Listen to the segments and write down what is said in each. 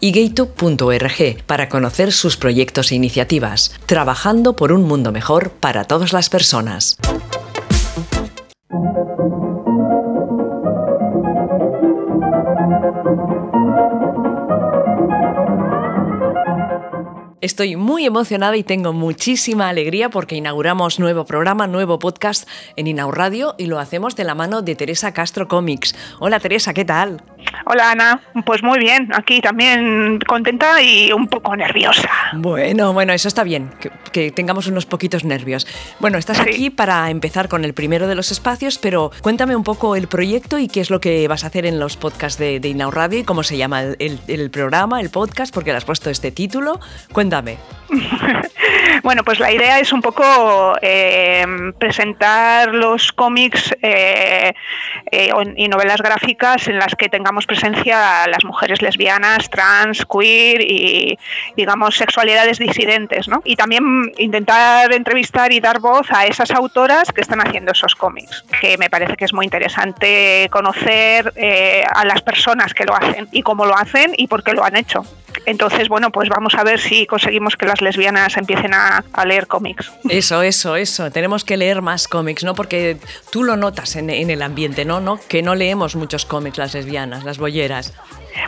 y gaytube.org para conocer sus proyectos e iniciativas, trabajando por un mundo mejor para todas las personas. Estoy muy emocionada y tengo muchísima alegría porque inauguramos nuevo programa, nuevo podcast en Inau Radio y lo hacemos de la mano de Teresa Castro Comics. Hola Teresa, ¿qué tal? Hola Ana, pues muy bien, aquí también contenta y un poco nerviosa. Bueno, bueno, eso está bien, que, tengamos unos poquitos nervios. Bueno, estás aquí para empezar con el primero de los espacios, pero cuéntame un poco el proyecto y qué es lo que vas a hacer en los podcasts de, de Inau Radio y cómo se llama el, programa, el podcast, porque le has puesto este título. Cuéntame. bueno, pues la idea es un poco eh, presentar los cómics eh, eh, y novelas gráficas en las que tengamos presencia las mujeres lesbianas, trans, queer y, digamos, sexualidades disidentes, ¿no? Y también intentar entrevistar y dar voz a esas autoras que están haciendo esos cómics, que me parece que es muy interesante conocer a las personas que lo hacen y cómo lo hacen y por qué lo han hecho. Entonces, bueno, pues vamos a ver si conseguimos que las lesbianas empiecen a, leer cómics. Eso, eso, eso. Tenemos que leer más cómics, ¿no? Porque tú lo notas en, el ambiente. ¿no? Que no leemos muchos cómics las lesbianas, las bolleras.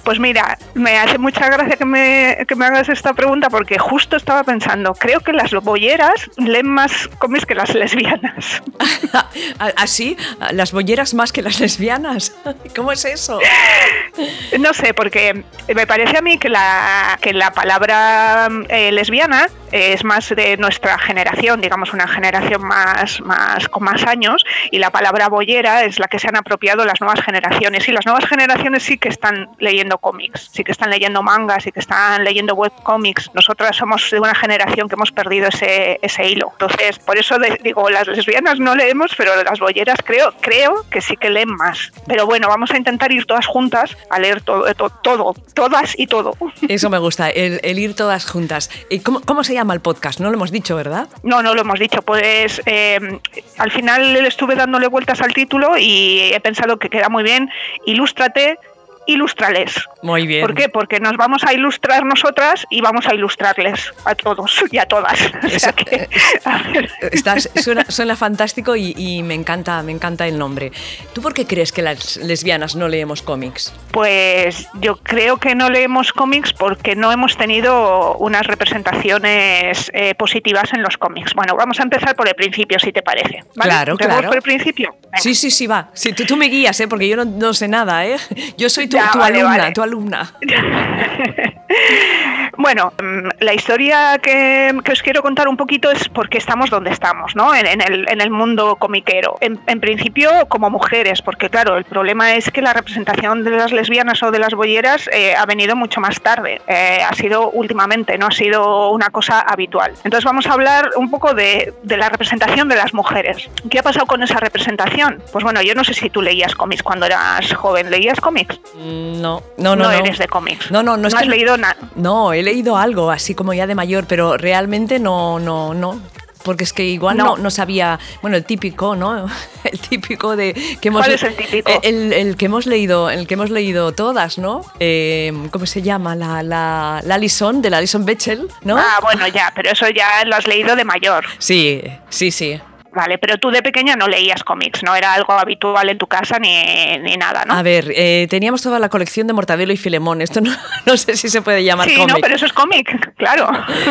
Pues mira, me hace mucha gracia que me, que me hagas esta pregunta porque justo estaba pensando, creo que las bolleras leen más cómics que las lesbianas. ¿Así? ¿Ah, ¿Ah, ¿Las bolleras más que las lesbianas? ¿Cómo es eso? No sé, porque me parece a mí que la, que la palabra eh, lesbiana es más de nuestra generación, digamos una generación más, más con más años, y la palabra bollera es la que se han apropiado las nuevas generaciones. Y las nuevas generaciones sí que están leyendo cómics, sí que están leyendo mangas, sí que están leyendo webcomics. Nosotras somos de una generación que hemos perdido ese, ese hilo. Entonces, por eso digo, las lesbianas no leemos, pero las bolleras creo, creo que sí que leen más. Pero bueno, vamos a intentar ir todas juntas a leer todo, todo, todas y todo. Eso me gusta, el, ir todas juntas. ¿Y cómo, cómo se llama el podcast? No lo hemos dicho, ¿verdad? No, no lo hemos dicho. Pues eh, al final estuve dándole vueltas al título y he pensado que queda muy bien. Ilústrate ilustrales. Muy bien. ¿Por qué? Porque nos vamos a ilustrar nosotras y vamos a ilustrarles a todos y a todas. suena, fantástico y, me encanta, me encanta el nombre. ¿Tú por qué crees que las lesbianas no leemos cómics? Pues yo creo que no leemos cómics porque no hemos tenido unas representaciones eh, positivas en los cómics. Bueno, vamos a empezar por el principio, si te parece. Claro, claro. por el principio? Sí, sí, sí, va. Sí, tú, me guías, ¿eh? porque yo no, no sé nada. ¿eh? Yo soy tu, alumna, tu alumna. Bueno, mm, la historia que, os quiero contar un poquito es por qué estamos donde estamos, ¿no? En, el, mundo comiquero. En, principio, como mujeres, porque claro, el problema es que la representación de las lesbianas o de las bolleras eh, ha venido mucho más tarde. Eh, ha sido últimamente, no ha sido una cosa habitual. Entonces vamos a hablar un poco de, la representación de las mujeres. ¿Qué ha pasado con esa representación? Pues bueno, yo no sé si tú leías cómics cuando eras joven. ¿Leías cómics? No, no, no. No eres de cómics. No, no, no. ¿No has leído nada? No, he leído algo así como ya de mayor, pero realmente no, no, no. Porque es que igual no. no, sabía, bueno, el típico, ¿no? El típico de que hemos ¿Cuál es el típico? El, que hemos leído, el que hemos leído todas, ¿no? Eh, ¿Cómo se llama? La, la, la Alison, de la Alison Bechdel, ¿no? Ah, bueno, ya, pero eso ya lo has leído de mayor. Sí, sí, sí. Vale, pero tú de pequeña no leías cómics, no era algo habitual en tu casa ni, ni nada, ¿no? A ver, eh, teníamos toda la colección de Mortadelo y Filemón. Esto no, no sé si se puede llamar cómic. Sí, no, pero eso es cómic, claro.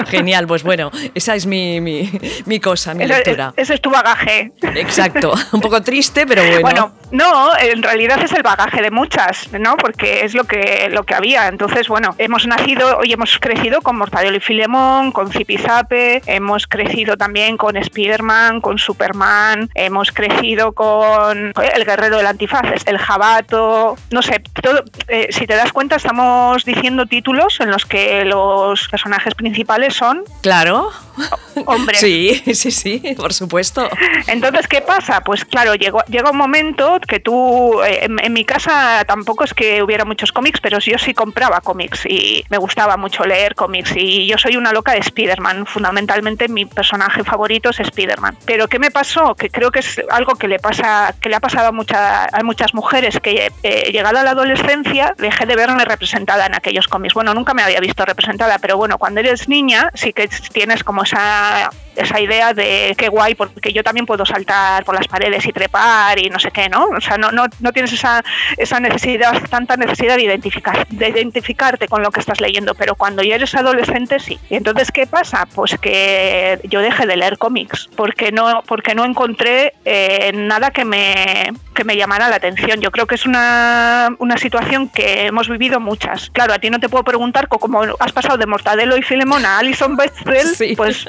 Genial, pues bueno, esa es mi, mi, mi cosa, mi lectura. Ese es tu bagaje. Exacto, un poco triste, pero bueno. Bueno, No, en realidad es el bagaje de muchas, ¿no? Porque es lo que, lo que había. Entonces, bueno, hemos nacido y hemos crecido con Mortadelo y Filemón, con Zipizape, hemos crecido también con Spiderman, con Superman, hemos crecido con el guerrero del antifaz, el jabato, no sé, todo, eh, si te das cuenta estamos diciendo títulos en los que los personajes principales son... Claro. Hombres. Sí, sí, sí, por supuesto. Entonces, ¿qué pasa? Pues claro, llegó, llega un momento que tú, eh, en, mi casa tampoco es que hubiera muchos cómics, pero yo sí compraba cómics y me gustaba mucho leer cómics y yo soy una loca de Spider-Man. Fundamentalmente mi personaje favorito es Spider-Man. Pero ¿qué me pasó? Que creo que es algo que le pasa, que le ha pasado a, a muchas mujeres, que eh, llegada a la adolescencia dejé de verme representada en aquellos cómics. Bueno, nunca me había visto representada, pero bueno, cuando eres niña sí que tienes como esa esa idea de qué guay, porque yo también puedo saltar por las paredes y trepar y no sé qué, ¿no? O sea, no, no, no tienes esa, esa necesidad, tanta necesidad de, identificar, de identificarte con lo que estás leyendo, pero cuando ya eres adolescente sí. Y entonces, ¿qué pasa? Pues que yo dejé de leer cómics, porque no, porque no encontré eh, nada que me, que me llamara la atención. Yo creo que es una, una situación que hemos vivido muchas. Claro, a ti no te puedo preguntar cómo has pasado de Mortadelo y Filemón a Alison Bechdel, pues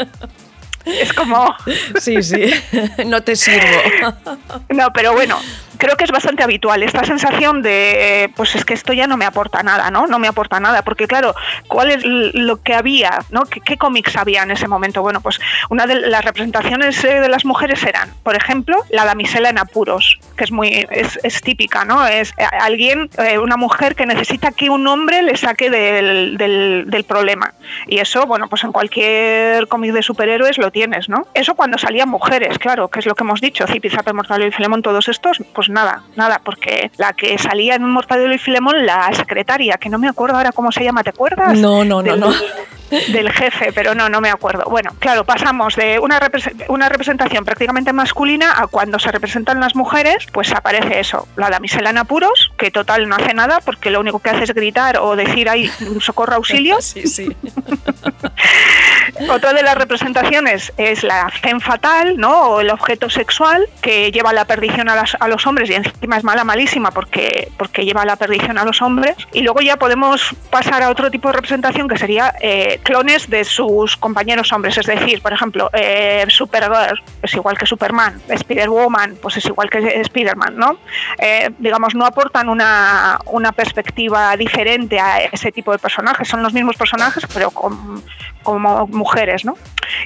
es como... Sí, sí, no te sirvo. No, pero bueno, creo que es bastante habitual esta sensación de, pues es que esto ya no me aporta nada, ¿no? No me aporta nada, porque claro, ¿cuál es lo que había, ¿no? ¿Qué, cómics había en ese momento? Bueno, pues una de las representaciones eh, de las mujeres eran, por ejemplo, la damisela en apuros, que es muy, es, típica, ¿no? Es eh, alguien, eh, una mujer que necesita que un hombre le saque del, del, problema. Y eso, bueno, pues en cualquier cómic de superhéroes lo tienes, ¿no? Eso cuando salían mujeres, claro, que es lo que hemos dicho, Zipizape, Mortal y Filemón, todos estos, pues nada, nada, porque la que salía en un Mortadelo y Filemón, la secretaria, que no me acuerdo ahora cómo se llama, ¿te acuerdas? No, no, no, no. Del jefe, pero no, no me acuerdo. Bueno, claro, pasamos de una, una representación prácticamente masculina a cuando se representan las mujeres, pues aparece eso, la damisela en apuros, que total no hace nada porque lo único que hace es gritar o decir ahí socorro auxilio. Sí, sí. Otra de las representaciones es la fen fatal, ¿no? O el objeto sexual que lleva la perdición a, a los hombres y encima es mala, malísima porque, porque lleva la perdición a los hombres. Y luego ya podemos pasar a otro tipo de representación que sería eh, clones de sus compañeros hombres. Es decir, por ejemplo, eh, Supergirl es igual que Superman, Spider-Woman pues es igual que Spider-Man, ¿no? Eh, digamos, no aportan una, una perspectiva diferente a ese tipo de personajes. Son los mismos personajes, pero con, como mujeres, ¿no?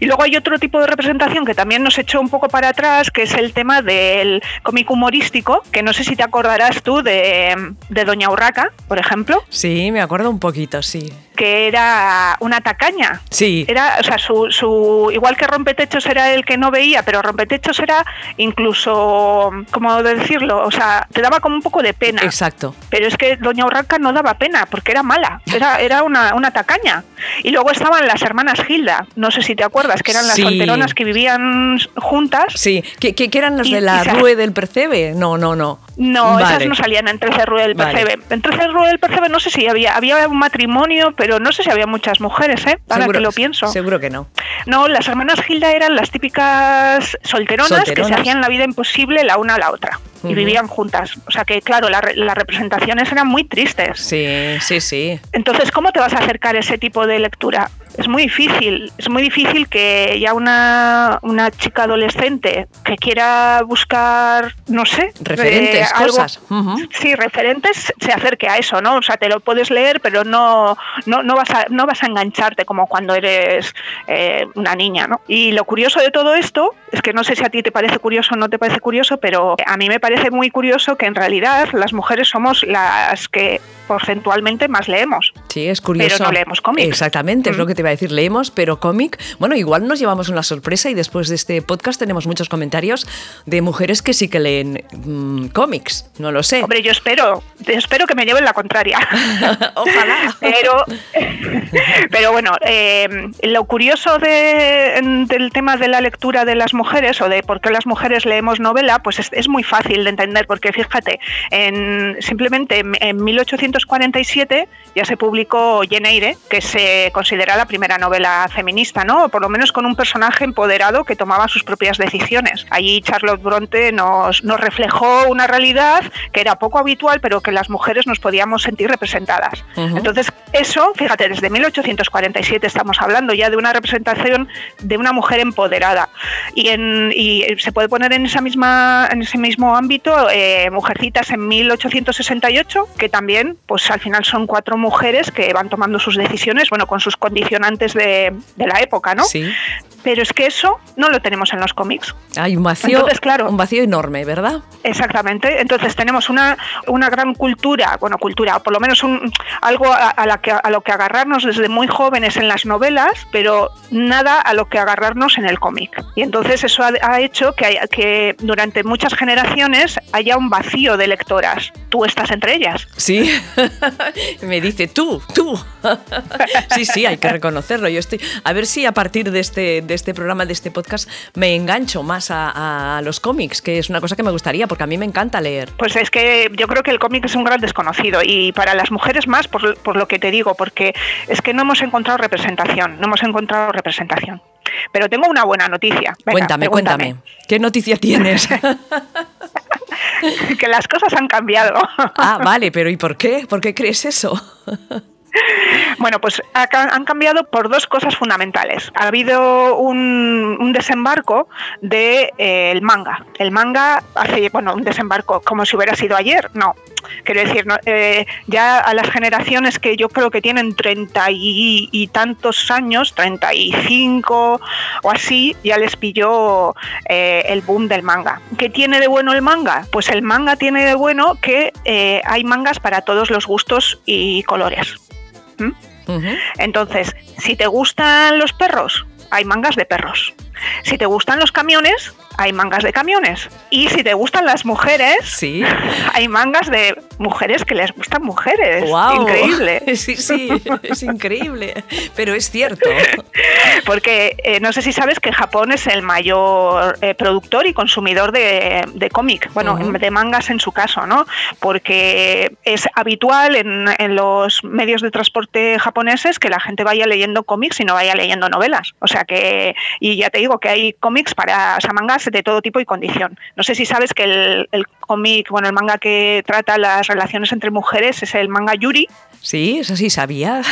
Y luego hay otro tipo de representación que también nos echó un poco para atrás, que es el tema del cómic humorístico, que no sé si te acordarás tú de, de Doña Urraca, por ejemplo. Sí, me acuerdo un poquito, sí que era una tacaña. Sí. Era, o sea, su, su, igual que rompetechos era el que no veía, pero rompetechos era incluso, ¿cómo decirlo? O sea, te daba como un poco de pena. Exacto. Pero es que Doña Urraca no daba pena, porque era mala, era, era una, una tacaña. Y luego estaban las hermanas Gilda, no sé si te acuerdas, que eran las solteronas que vivían juntas. Sí, que, que, eran las de la Rue del Percebe. No, no, no. No, esas no salían en 13 Rue del Percebe. En 13 Rue del Percebe no sé si había, había un matrimonio, pero no sé si había muchas mujeres, ¿eh? Ahora que lo pienso. Seguro que no. No, las hermanas Gilda eran las típicas solteronas, que se hacían la vida imposible la una a la otra y vivían juntas. O sea que, claro, las representaciones eran muy tristes. Sí, sí, sí. Entonces, ¿cómo te vas a acercar a ese tipo de lectura? Es muy difícil, es muy difícil que ya una, una chica adolescente que quiera buscar, no sé, referentes, cosas. Sí, referentes, se acerque a eso, ¿no? O sea, te lo puedes leer, pero no, no, no, vas, a, no vas a engancharte como cuando eres eh, una niña, ¿no? Y lo curioso de todo esto es que no sé si a ti te parece curioso o no te parece curioso, pero a mí me parece muy curioso que en realidad las mujeres somos las que porcentualmente más leemos. Sí, es curioso. Pero no leemos cómics. Exactamente, es lo que te iba a decir. Leemos, pero cómic. Bueno, igual nos llevamos una sorpresa y después de este podcast tenemos muchos comentarios de mujeres que sí que leen mm, cómics. No lo sé. Hombre, yo espero, espero que me lleven la contraria. Ojalá. pero, pero bueno, eh, lo curioso del tema de la lectura de las mujeres o de por qué las mujeres leemos novela, pues es, muy fácil de entender, porque fíjate, en, simplemente en 1800 1847 ya se publicó Jane que se considera la primera novela feminista, ¿no? O por lo menos con un personaje empoderado que tomaba sus propias decisiones. Allí Charlotte Bronte nos, nos reflejó una realidad que era poco habitual, pero que las mujeres nos podíamos sentir representadas. Entonces, eso, fíjate, desde 1847 estamos hablando ya de una representación de una mujer empoderada. Y, en, y se puede poner en, esa misma, en ese mismo ámbito eh, Mujercitas en 1868, que también, pues al final son cuatro mujeres que van tomando sus decisiones, bueno, con sus condicionantes de, de la época, ¿no? Sí. Pero es que eso no lo tenemos en los cómics. Hay un vacío, claro, un vacío enorme, ¿verdad? Exactamente. Entonces tenemos una, una gran cultura, bueno, cultura, o por lo menos un, algo a, la que, a lo que agarrarnos desde muy jóvenes en las novelas, pero nada a lo que agarrarnos en el cómic. Y entonces eso ha, hecho que, que durante muchas generaciones haya un vacío de lectoras. Tú estás entre ellas. Sí, me dice tú, tú. sí, sí, hay que reconocerlo. Yo estoy, a ver si a partir de este este programa, de este podcast, me engancho más a, los cómics, que es una cosa que me gustaría, porque a mí me encanta leer. Pues es que yo creo que el cómic es un gran desconocido y para las mujeres más, por, por lo que te digo, porque es que no hemos encontrado representación, no hemos encontrado representación. Pero tengo una buena noticia. cuéntame, cuéntame. ¿Qué noticia tienes? que las cosas han cambiado. ah, vale, pero ¿y por qué? ¿Por qué crees eso? Bueno, pues han cambiado por dos cosas fundamentales. Ha habido un, desembarco del de, eh, manga. El manga hace, bueno, un desembarco como si hubiera sido ayer, no. Quiero decir, eh, ya a las generaciones que yo creo que tienen treinta y, tantos años, 35 o así, ya les pilló eh, el boom del manga. ¿Qué tiene de bueno el manga? Pues el manga tiene de bueno que hay mangas para todos los gustos y colores. ¿Mm? Entonces, si te gustan los perros, hay mangas de perros. Si te gustan los camiones, hay mangas de camiones. Y si te gustan las mujeres, sí. hay mangas de mujeres que les gustan mujeres. Increíble. Sí, sí, es increíble. Pero es cierto. Porque eh, no sé si sabes que Japón es el mayor eh, productor y consumidor de, de cómic, bueno, de mangas en su caso, ¿no? Porque es habitual en, en los medios de transporte japoneses que la gente vaya leyendo cómics y no vaya leyendo novelas. O sea que, y ya te digo que hay cómics para mangas de todo tipo y condición. No sé si sabes que el, el cómic, bueno, el manga que trata las relaciones entre mujeres es el manga Yuri. Sí, eso sí sabía.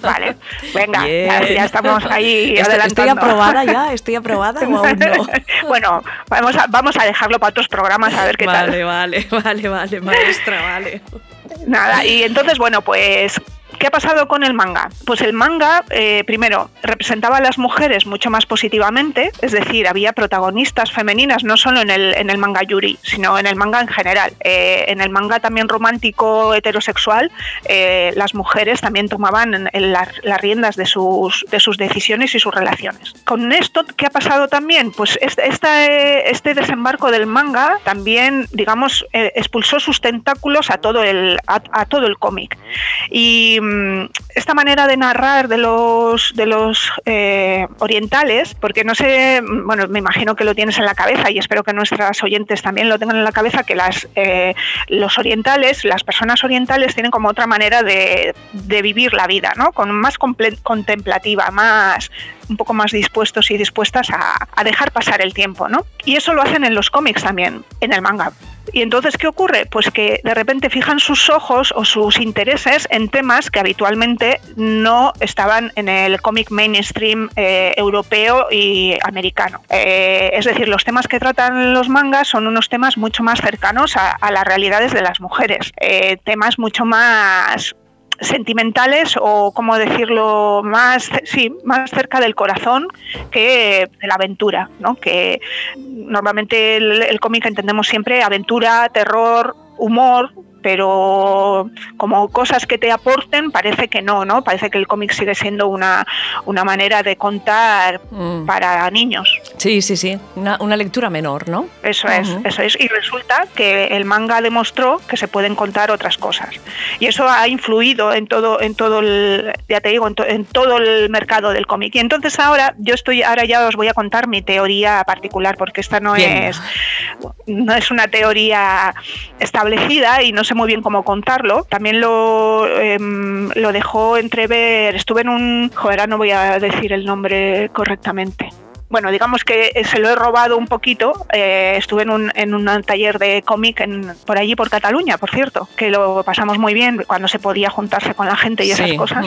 Vale, venga, ya, estamos ahí adelantando. ¿Estoy aprobada ya? ¿Estoy aprobada o aún no? bueno, vamos a, vamos a dejarlo para otros programas a ver qué tal. Vale, vale, vale, vale, maestra, vale. Nada, y entonces, bueno, pues ¿Qué ha pasado con el manga? Pues el manga, eh, primero, representaba a las mujeres mucho más positivamente, es decir, había protagonistas femeninas no solo en el, en el manga yuri, sino en el manga en general. Eh, en el manga también romántico heterosexual, eh, las mujeres también tomaban las, riendas de sus, de sus decisiones y sus relaciones. Con esto, ¿qué ha pasado también? Pues este, este desembarco del manga también, digamos, expulsó sus tentáculos a todo el, a el cómic. Y Mm, esta manera de narrar de los, de los eh, orientales, porque no sé, mm, bueno, me imagino que lo tienes en la cabeza y espero que nuestras oyentes también lo tengan en la cabeza, que las, eh, los orientales, las personas orientales tienen como otra manera de, vivir la vida, ¿no? Con más contemplativa, más un poco más dispuestos y dispuestas a, dejar pasar el tiempo, ¿no? Y eso lo hacen en los cómics también, en el manga. Y entonces, ¿qué ocurre? Pues que de repente fijan sus ojos o sus intereses en temas que habitualmente no estaban en el cómic mainstream eh, europeo y americano. Eh, es decir, los temas que tratan los mangas son unos temas mucho más cercanos a, las realidades de las mujeres, eh, temas mucho más sentimentales o, como decirlo, más, sí, más cerca del corazón que de la aventura, ¿no? Que normalmente el, el cómic entendemos siempre aventura, terror, humor, pero como cosas que te aporten parece que no, ¿no? Parece que el cómic sigue siendo una, una manera de contar mm. para niños. Sí, sí, sí, una, lectura menor, ¿no? Eso es, eso es. Y resulta que el manga demostró que se pueden contar otras cosas. Y eso ha influido en todo, en todo el, ya te digo, en, todo el mercado del cómic. Y entonces ahora, yo estoy, ahora ya os voy a contar mi teoría particular, porque esta no es no es una teoría establecida y no se muy bien cómo contarlo. También lo, em, lo dejó entrever, estuve en un, joder, no voy a decir el nombre correctamente bueno, digamos que se lo he robado un poquito. Eh, estuve en un, en un taller de cómic por allí, por Cataluña, por cierto, que lo pasamos muy bien cuando se podía juntarse con la gente y esas cosas.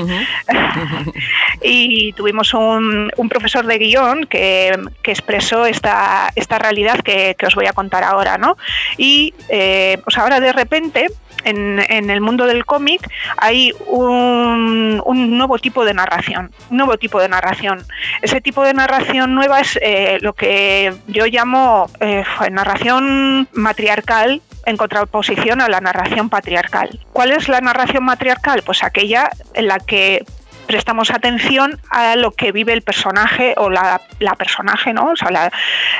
y tuvimos un, un, profesor de guion que, que expresó esta, esta realidad que, que, os voy a contar ahora, ¿no? Y eh, pues ahora de repente en, el mundo del cómic hay un, nuevo tipo de narración, un nuevo tipo de narración. Ese tipo de narración nueva es eh, lo que yo llamo eh, narración matriarcal en contraposición a la narración patriarcal. ¿Cuál es la narración matriarcal? Pues aquella en la que prestamos atención a lo que vive el personaje o la, personaje, ¿no? O sea,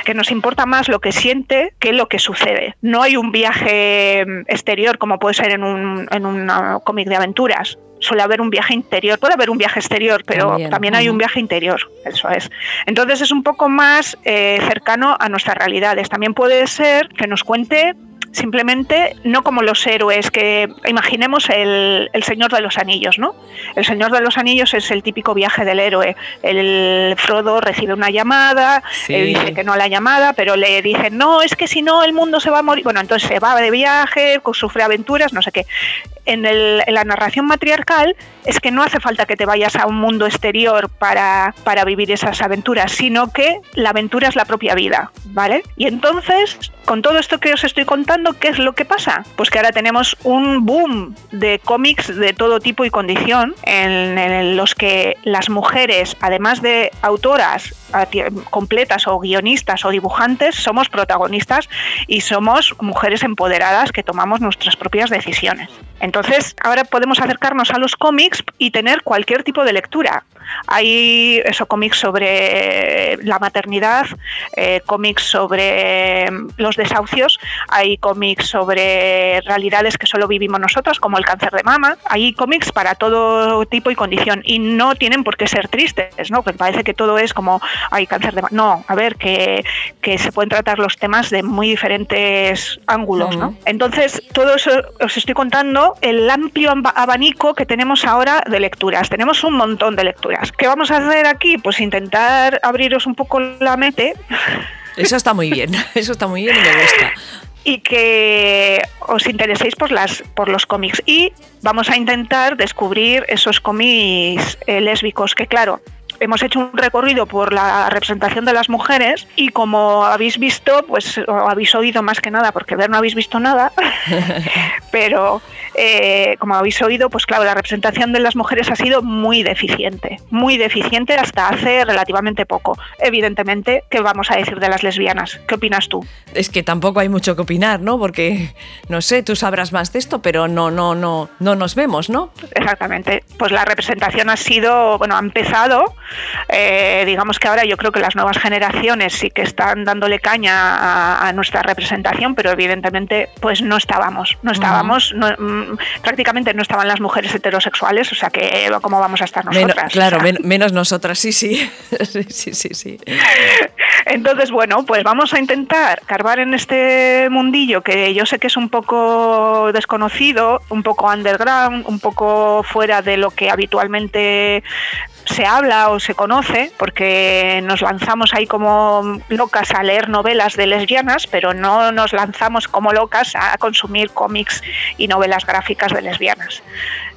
que nos importa más lo que siente que lo que sucede. No hay un viaje exterior como puede ser en un, en cómic de aventuras suele haber un viaje interior, puede haber un viaje exterior, pero también, hay un viaje interior, eso es. Entonces es un poco más eh, cercano a nuestras realidades. También puede ser que nos cuente simplemente no como los héroes que imaginemos el, Señor de los Anillos, ¿no? El Señor de los Anillos es el típico viaje del héroe. El Frodo recibe una llamada, él dice que no la llamada, pero le dicen, no, es que si no el mundo se va a morir. Bueno, entonces se va de viaje, sufre aventuras, no sé qué en, la narración matriarcal es que no hace falta que te vayas a un mundo exterior para, para vivir esas aventuras, sino que la aventura es la propia vida, ¿vale? Y entonces, con todo esto que os estoy contando, ¿qué es lo que pasa? Pues que ahora tenemos un boom de cómics de todo tipo y condición en, los que las mujeres, además de autoras completas o guionistas o dibujantes, somos protagonistas y somos mujeres empoderadas que tomamos nuestras propias decisiones. Entonces, ahora podemos acercarnos a los cómics y tener cualquier tipo de lectura. Hay eso, cómics sobre la maternidad, eh, cómics sobre los desahucios, hay cómics sobre realidades que solo vivimos nosotros, como el cáncer de mama. Hay cómics para todo tipo y condición y no tienen por qué ser tristes, ¿no? Porque parece que todo es como hay cáncer de mama. No, a ver, que, se pueden tratar los temas de muy diferentes ángulos, ¿no? Entonces, todo eso os estoy contando el amplio abanico que tenemos ahora de lecturas. Tenemos un montón de lecturas. ¿Qué vamos a hacer aquí? Pues intentar abriros un poco la mente. Eso está muy bien, eso está muy bien y me gusta y que os intereséis por las por los cómics y vamos a intentar descubrir esos cómics eh, lésbicos que claro hemos hecho un recorrido por la representación de las mujeres y como habéis visto, pues o habéis oído más que nada, porque ver no habéis visto nada, pero eh, como habéis oído, pues claro, la representación de las mujeres ha sido muy deficiente, muy deficiente hasta hace relativamente poco. Evidentemente, ¿qué vamos a decir de las lesbianas? ¿Qué opinas tú? Es que tampoco hay mucho que opinar, ¿no? Porque, no sé, tú sabrás más de esto, pero no, no, no, no nos vemos, ¿no? Exactamente. Pues la representación ha sido, bueno, ha empezado eh, digamos que ahora yo creo que las nuevas generaciones sí que están dándole caña a, nuestra representación, pero evidentemente pues no estábamos, no estábamos, mm, prácticamente no estaban las mujeres heterosexuales, o sea que cómo vamos a estar nosotras. claro, menos nosotras, sí, sí, sí, sí, sí. Entonces, bueno, pues vamos a intentar carvar en este mundillo que yo sé que es un poco desconocido, un poco underground, un poco fuera de lo que habitualmente se habla o se conoce, porque nos lanzamos ahí como locas a leer novelas de lesbianas, pero no nos lanzamos como locas a consumir cómics y novelas gráficas de lesbianas.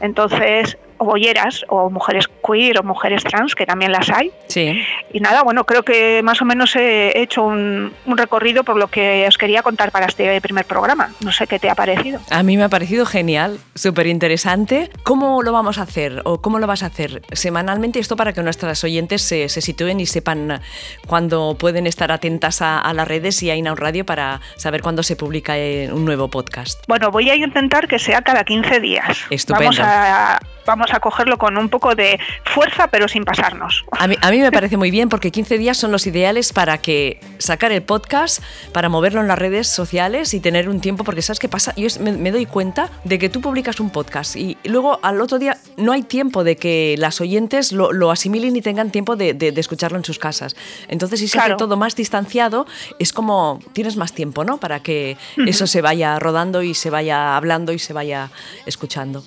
Entonces, bolleras o mujeres queer o mujeres trans, que también las hay. Sí. Y nada, bueno, creo que más o menos he hecho un, recorrido por lo que os quería contar para este primer programa. No sé qué te ha parecido. A mí me ha parecido genial, súper interesante. ¿Cómo lo vamos a hacer o cómo lo vas a hacer semanalmente? Esto para que nuestras oyentes se, sitúen y sepan cuándo pueden estar atentas a, las redes y a Inaun Radio para saber cuándo se publica eh, un nuevo podcast. Bueno, voy a intentar que sea cada 15 días. Estupendo. Vamos a, vamos vamos a cogerlo con un poco de fuerza, pero sin pasarnos. A mí, a mí me parece muy bien porque 15 días son los ideales para que sacar el podcast, para moverlo en las redes sociales y tener un tiempo, porque ¿sabes qué pasa? Yo me, doy cuenta de que tú publicas un podcast y luego al otro día no hay tiempo de que las oyentes lo, asimilen y tengan tiempo de, escucharlo en sus casas. Entonces, si se hace todo más distanciado, es como tienes más tiempo, ¿no? Para que eso se vaya rodando y se vaya hablando y se vaya escuchando.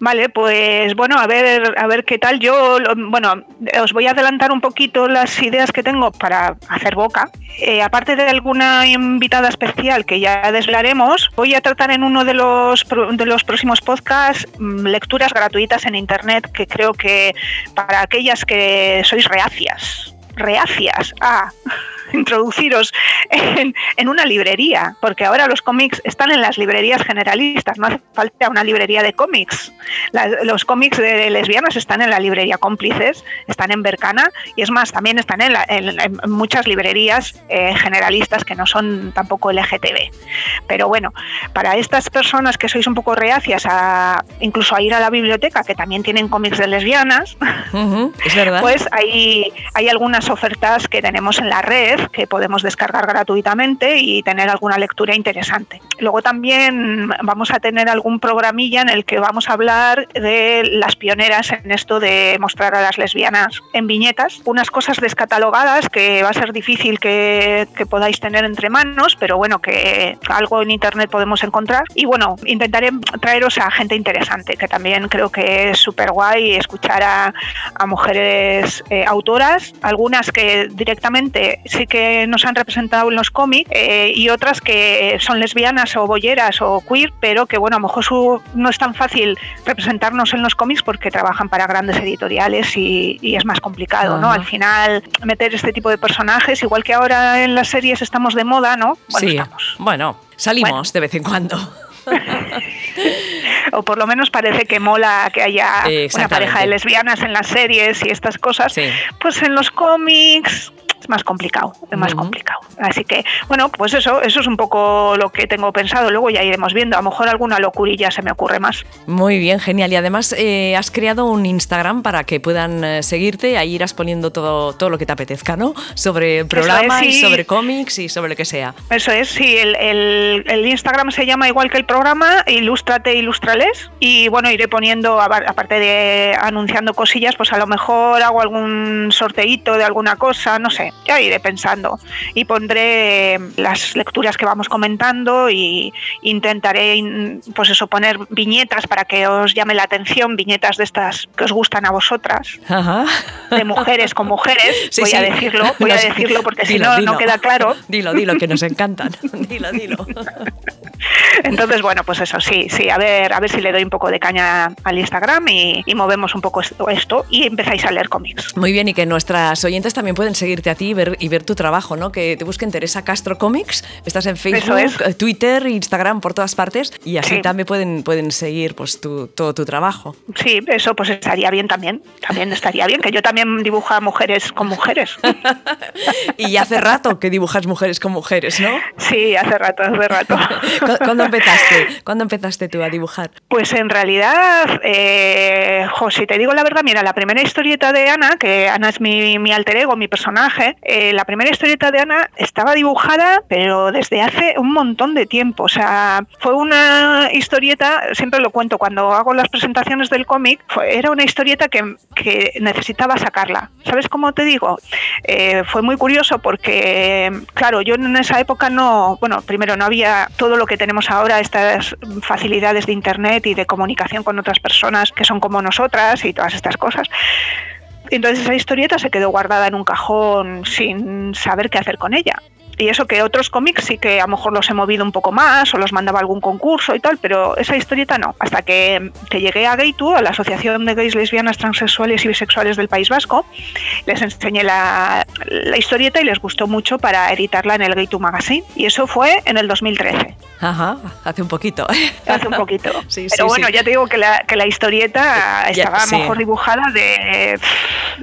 Vale, pues bueno, a ver, a ver qué tal. Yo, bueno, os voy a adelantar un poquito las ideas que tengo para hacer boca. Eh, aparte de alguna invitada especial que ya desvelaremos, voy a tratar en uno de los, de los próximos podcasts mm, lecturas gratuitas en Internet que creo que para aquellas que sois reacias, reacias a introduciros en, una librería, porque ahora los cómics están en las librerías generalistas, no hace falta una librería de cómics. los cómics de lesbianas están en la librería cómplices, están en Bercana y es más, también están en, muchas librerías eh, generalistas que no son tampoco LGTB. Pero bueno, para estas personas que sois un poco reacias a incluso a ir a la biblioteca, que también tienen cómics de lesbianas, pues hay, hay algunas ofertas que tenemos en la red que podemos descargar gratuitamente y tener alguna lectura interesante. Luego también vamos a tener algún programilla en el que vamos a hablar de las pioneras en esto de mostrar a las lesbianas en viñetas, unas cosas descatalogadas que va a ser difícil que, podáis tener entre manos, pero bueno, que algo en internet podemos encontrar. Y bueno, intentaré traeros a gente interesante, que también creo que es súper guay escuchar a, mujeres eh, autoras, algunas que directamente sí que nos han representado en los cómics eh, y otras que son lesbianas o bolleras o queer, pero que bueno, a lo mejor no es tan fácil representarnos en los cómics porque trabajan para grandes editoriales y, es más complicado, ¿no? Al final, meter este tipo de personajes, igual que ahora en las series estamos de moda, ¿no? Bueno, sí, bueno, salimos de vez en cuando. o por lo menos parece que mola que haya una pareja de lesbianas en las series y estas cosas. Pues en los cómics es más complicado, es más complicado. Así que, bueno, pues eso, eso es un poco lo que tengo pensado. Luego ya iremos viendo. A lo mejor alguna locurilla se me ocurre más. Muy bien, genial. Y además eh, has creado un Instagram para que puedan eh, seguirte. Ahí irás poniendo todo, todo lo que te apetezca, ¿no? Sobre el programa y sobre cómics y sobre lo que sea. Eso es, sí. El, el, Instagram se llama igual que el programa, Ilustrate Ilustrales. Y bueno, iré poniendo, aparte de anunciando cosillas, pues a lo mejor hago algún sorteito de alguna cosa, no sé ya iré pensando y pondré las lecturas que vamos comentando y intentaré pues eso poner viñetas para que os llame la atención, viñetas de estas que os gustan a vosotras, de mujeres con mujeres, voy a decirlo, voy a decirlo porque si no no queda claro. Dilo, dilo que nos encantan. dilo, dilo. Entonces, bueno, pues eso, sí, sí, a ver, a ver si le doy un poco de caña al Instagram y, movemos un poco esto, esto, y empezáis a leer cómics. Muy bien, y que nuestras oyentes también pueden seguirte a ti y ver, y ver tu trabajo, ¿no? Que te busquen Teresa Castro Comics, estás en Facebook, Twitter, Instagram, por todas partes, y así también pueden, pueden seguir pues tu, todo tu trabajo. Sí, eso pues estaría bien también, también estaría bien, que yo también dibujo a mujeres con mujeres. y hace rato que dibujas mujeres con mujeres, ¿no? Sí, hace rato, hace rato. ¿Cuándo empezaste? ¿Cuándo empezaste tú a dibujar? Pues en realidad, eh, si te digo la verdad, mira, la primera historieta de Ana, que Ana es mi, mi alter ego, mi personaje, eh, la primera historieta de Ana estaba dibujada, pero desde hace un montón de tiempo. O sea, fue una historieta, siempre lo cuento cuando hago las presentaciones del cómic, era una historieta que, que, necesitaba sacarla. ¿Sabes cómo te digo? Eh, fue muy curioso porque, claro, yo en esa época no, bueno, primero no había todo lo que tenemos ahora, estas facilidades de Internet y de comunicación con otras personas que son como nosotras y todas estas cosas. Entonces esa historieta se quedó guardada en un cajón sin saber qué hacer con ella. Y eso que otros cómics sí que a lo mejor los he movido un poco más o los mandaba a algún concurso y tal, pero esa historieta no. Hasta que, llegué a Gaytu, a la Asociación de Gays, Lesbianas, Transexuales y Bisexuales del País Vasco, les enseñé la, historieta y les gustó mucho para editarla en el Gaytu Magazine. Y eso fue en el 2013. Ajá, hace un poquito. Hace un poquito. pero bueno, ya te digo que la, que la historieta estaba mejor dibujada de.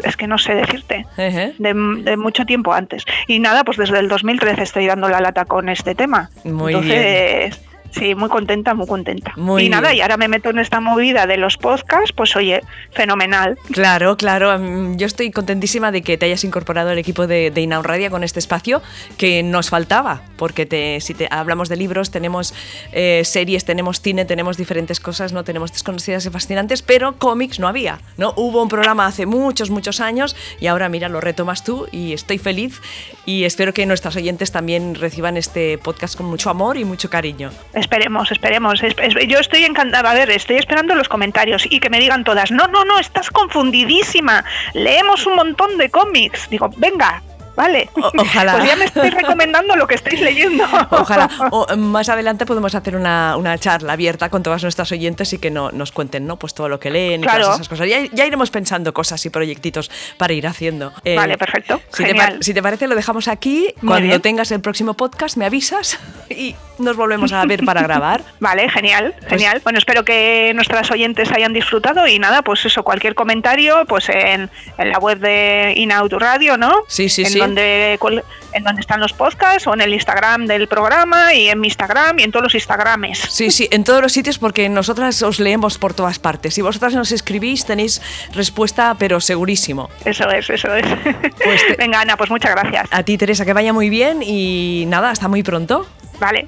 Es que no sé decirte. de, de mucho tiempo antes. Y nada, pues desde el 2013 estoy dando la lata con este tema. Muy bien. Sí, muy contenta, muy contenta. y nada, y ahora me meto en esta movida de los podcasts, pues oye, fenomenal. Claro, claro. Yo estoy contentísima de que te hayas incorporado al equipo de, de Inaun Radio con este espacio que nos faltaba, porque te, si te hablamos de libros, tenemos eh, series, tenemos cine, tenemos diferentes cosas, no tenemos desconocidas y fascinantes, pero cómics no había. ¿no? Hubo un programa hace muchos, muchos años y ahora mira, lo retomas tú y estoy feliz y espero que nuestras oyentes también reciban este podcast con mucho amor y mucho cariño. Esperemos, esperemos. yo estoy encantada. A ver, estoy esperando los comentarios y que me digan todas, no, no, no, estás confundidísima. Leemos un montón de cómics. Digo, venga, Vale. ojalá. Pues ya me estoy recomendando lo que estáis leyendo. Ojalá. O, más adelante podemos hacer una, una, charla abierta con todas nuestras oyentes y que no, nos cuenten ¿no? pues todo lo que leen y todas esas cosas. Ya, iremos pensando cosas y proyectitos para ir haciendo. Eh, vale, perfecto. Si te, si, te, parece, lo dejamos aquí. Cuando tengas el próximo podcast, me avisas y nos volvemos a ver para grabar. Vale, genial, pues genial. bueno, espero que nuestras oyentes hayan disfrutado y nada, pues eso, cualquier comentario, pues en, en la web de Inauto Radio, ¿no? Sí, sí, sí donde, en donde están los podcasts o en el Instagram del programa y en mi Instagram y en todos los Instagrames. Sí, sí, en todos los sitios porque nosotras os leemos por todas partes. Si vosotras nos escribís tenéis respuesta, pero segurísimo. Eso es, eso es. Pues Venga, Ana, pues muchas gracias. A ti, Teresa, que vaya muy bien y nada, hasta muy pronto. Vale.